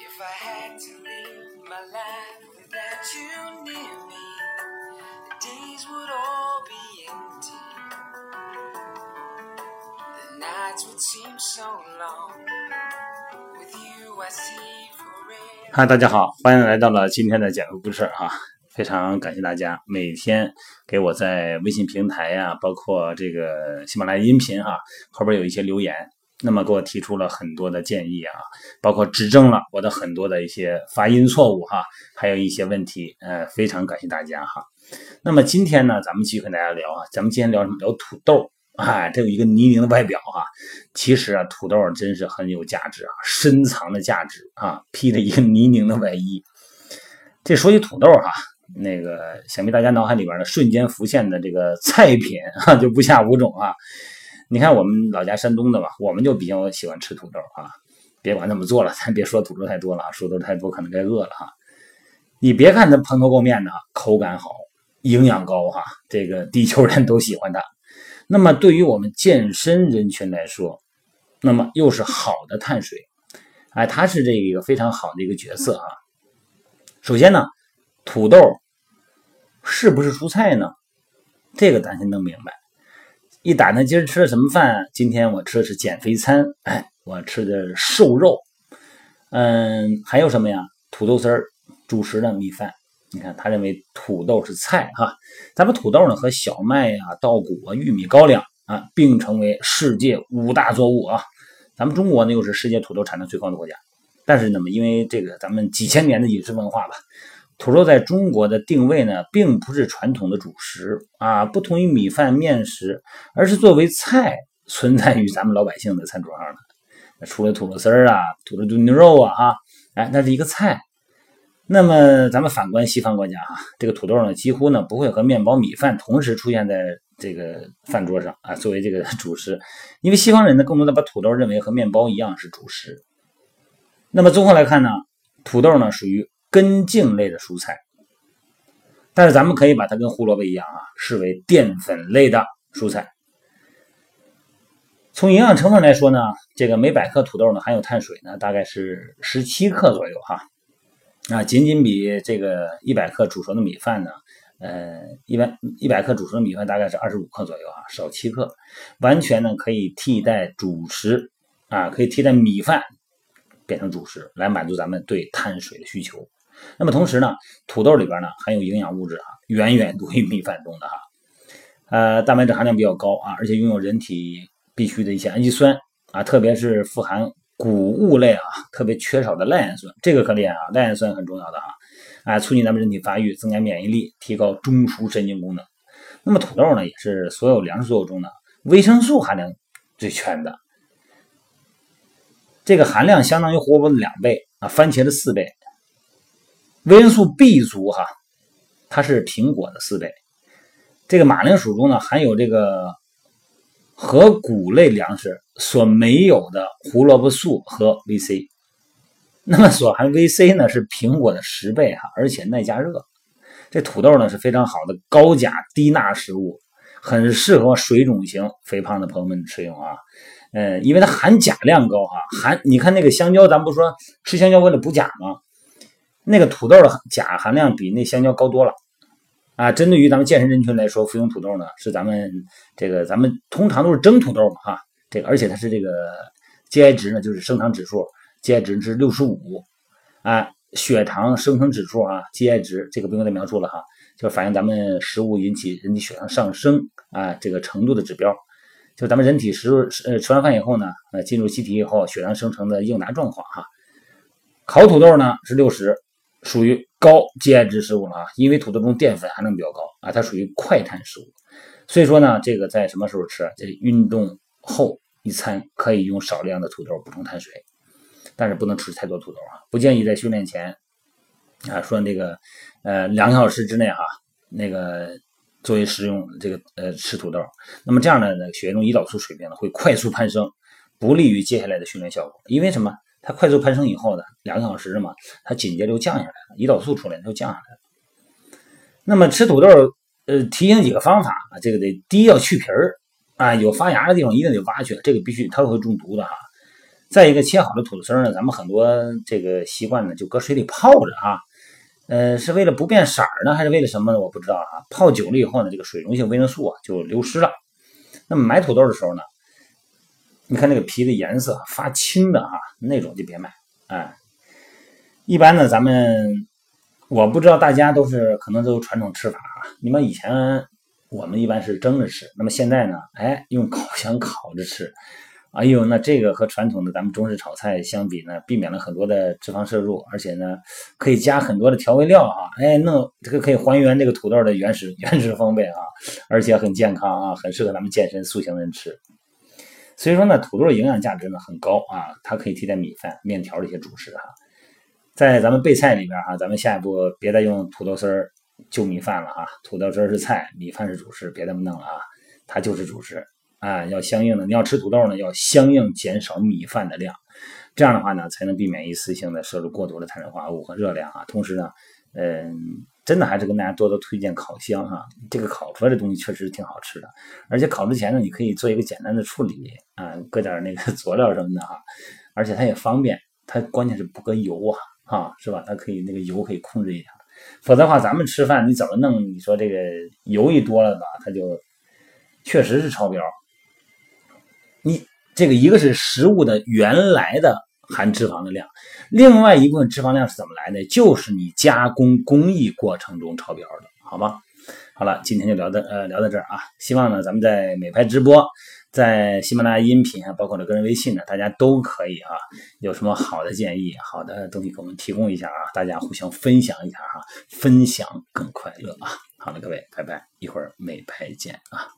If I had to live my life without you near me, the days would all be empty. The nights would seem so long. With you, I see forever. 嗨，大家好，欢迎来到了今天的讲个故事哈、非常感谢大家每天给我在微信平台呀、包括这个喜马拉雅音频哈、后边有一些留言，那么给我提出了很多的建议啊，包括指正了我的很多的一些发音错误哈、还有一些问题，呃，非常感谢大家哈。那么今天呢，咱们继续跟大家聊啊，咱们今天聊什么？聊土豆。哎，这有一个泥泞的外表哈、其实啊，土豆真是很有价值啊，深藏的价值啊，披着一个泥泞的外衣。这说起土豆哈、那个想必大家脑海里边呢瞬间浮现的这个菜品啊，就不下五种啊。你看我们老家山东的吧，我们就比较喜欢吃土豆啊。别管怎么做了，咱别说土豆太多了啊，说的太多可能该饿了哈。你别看它蓬头垢面的，口感好，营养高哈，这个地球人都喜欢它。那么对于我们健身人群来说，那么又是好的碳水，哎，它是这一个非常好的一个角色啊。首先呢，土豆是不是蔬菜呢？这个咱先弄明白。一打听今儿吃的什么饭？今天我吃的是减肥餐，我吃的瘦肉。嗯，还有什么呀？土豆丝儿、主食的米饭。你看，他认为土豆是菜哈。咱们土豆呢和小麦呀、稻谷啊、玉米、高粱啊并称为世界五大作物啊。咱们中国呢又是世界土豆产量最高的国家，但是呢，因为这个咱们几千年的饮食文化吧，土豆在中国的定位呢并不是传统的主食啊，不同于米饭、面食，而是作为菜存在于咱们老百姓的餐桌上的。除了土豆丝儿啊、土豆炖牛肉啊，哈，哎，那是一个菜。那么咱们反观西方国家啊，这个土豆呢几乎呢不会和面包、米饭同时出现在这个饭桌上啊，作为这个主食，因为西方人呢更多的把土豆认为和面包一样是主食。那么综合来看呢，土豆呢属于根茎类的蔬菜，但是咱们可以把它跟胡萝卜一样啊，视为淀粉类的蔬菜。从营养成分来说呢，这个每百克土豆呢含有碳水呢大概是十七克左右哈。啊，仅仅比这个一百克煮熟的米饭呢，呃，一般一百克煮熟的米饭大概是二十五克左右啊，少七克，完全呢可以替代主食啊，可以替代米饭变成主食，来满足咱们对碳水的需求。那么同时呢，土豆里边呢含有营养物质啊，远远多于米饭中的哈，呃，蛋白质含量比较高啊，而且拥有人体必需的一些氨基酸啊，特别是富含。谷物类啊，特别缺少的赖氨酸，这个可厉害啊！赖氨酸很重要的哈，啊，促进咱们人体发育，增加免疫力，提高中枢神经功能。那么土豆呢，也是所有粮食作物中的维生素含量最全的，这个含量相当于胡萝卜的两倍啊，番茄的四倍。维生素 B 族哈，它是苹果的四倍。这个马铃薯中呢，含有这个和谷类粮食所没有的胡萝卜素和 VC，那么所含 VC 呢是苹果的十倍哈，而且耐加热。这土豆呢是非常好的高钾低钠食物，很适合水肿型肥胖的朋友们吃用啊。嗯，因为它含钾量高哈，含你看那个香蕉，咱不说吃香蕉为了补钾吗？那个土豆的钾含量比那香蕉高多了。啊，针对于咱们健身人群来说，服用土豆呢是咱们这个咱们通常都是蒸土豆嘛哈，这个而且它是这个 GI 值呢就是升糖指数，GI 值是六十五，啊，血糖生成指数啊 GI 值这个不用再描述了哈，就反映咱们食物引起人体血糖上升啊这个程度的指标，就咱们人体食呃吃完饭以后呢，呃进入机体以后血糖生成的应答状况哈，烤土豆呢是六十。属于高 GI 值食物了啊，因为土豆中淀粉含量比较高啊，它属于快碳食物，所以说呢，这个在什么时候吃？这运动后一餐可以用少量的土豆补充碳水，但是不能吃太多土豆啊，不建议在训练前啊说那个呃两个小时之内哈 那个作为食用这个呃吃土豆，那么这样呢，血液中胰岛素水平呢会快速攀升，不利于接下来的训练效果，因为什么？它快速攀升以后呢，两个小时嘛，它紧接着就降下来了，胰岛素出来它就降下来了。那么吃土豆，呃，提醒几个方法啊，这个得第一要去皮儿啊，有发芽的地方一定得挖去，这个必须它会中毒的哈。再一个，切好的土豆丝呢，咱们很多这个习惯呢，就搁水里泡着啊。呃，是为了不变色呢，还是为了什么呢？我不知道啊。泡久了以后呢，这个水溶性维生素啊就流失了。那么买土豆的时候呢，你看那个皮的颜色发青的啊，那种就别买。哎，一般呢，咱们我不知道大家都是可能都有传统吃法啊。你们以前我们一般是蒸着吃，那么现在呢，哎，用烤箱烤着吃。哎呦，那这个和传统的咱们中式炒菜相比呢，避免了很多的脂肪摄入，而且呢，可以加很多的调味料啊，哎，弄这个可以还原这个土豆的原始原始风味啊，而且很健康啊，很适合咱们健身塑形的人吃。所以说呢，土豆的营养价值呢很高啊，它可以替代米饭、面条这些主食哈。在咱们备菜里边哈，咱们下一步别再用土豆丝儿就米饭了啊，土豆丝儿是菜，米饭是主食，别这么弄了啊，它就是主食。啊，要相应的，你要吃土豆呢，要相应减少米饭的量，这样的话呢，才能避免一次性的摄入过多的碳水化合物和热量啊。同时呢，嗯，真的还是跟大家多多推荐烤箱哈，这个烤出来的东西确实挺好吃的，而且烤之前呢，你可以做一个简单的处理啊，搁点那个 佐料什么的哈，而且它也方便，它关键是不搁油啊，哈，是吧？它可以那个油可以控制一下，否则的话，咱们吃饭你怎么弄？你说这个油一多了吧，它就确实是超标。你这个一个是食物的原来的含脂肪的量，另外一部分脂肪量是怎么来的？就是你加工工艺过程中超标的，好吗？好了，今天就聊到呃聊到这儿啊，希望呢咱们在美拍直播，在喜马拉雅音频啊，包括我的个人微信呢，大家都可以啊，有什么好的建议、好的东西给我们提供一下啊，大家互相分享一下哈，分享更快乐啊。好了，各位，拜拜，一会儿美拍见啊。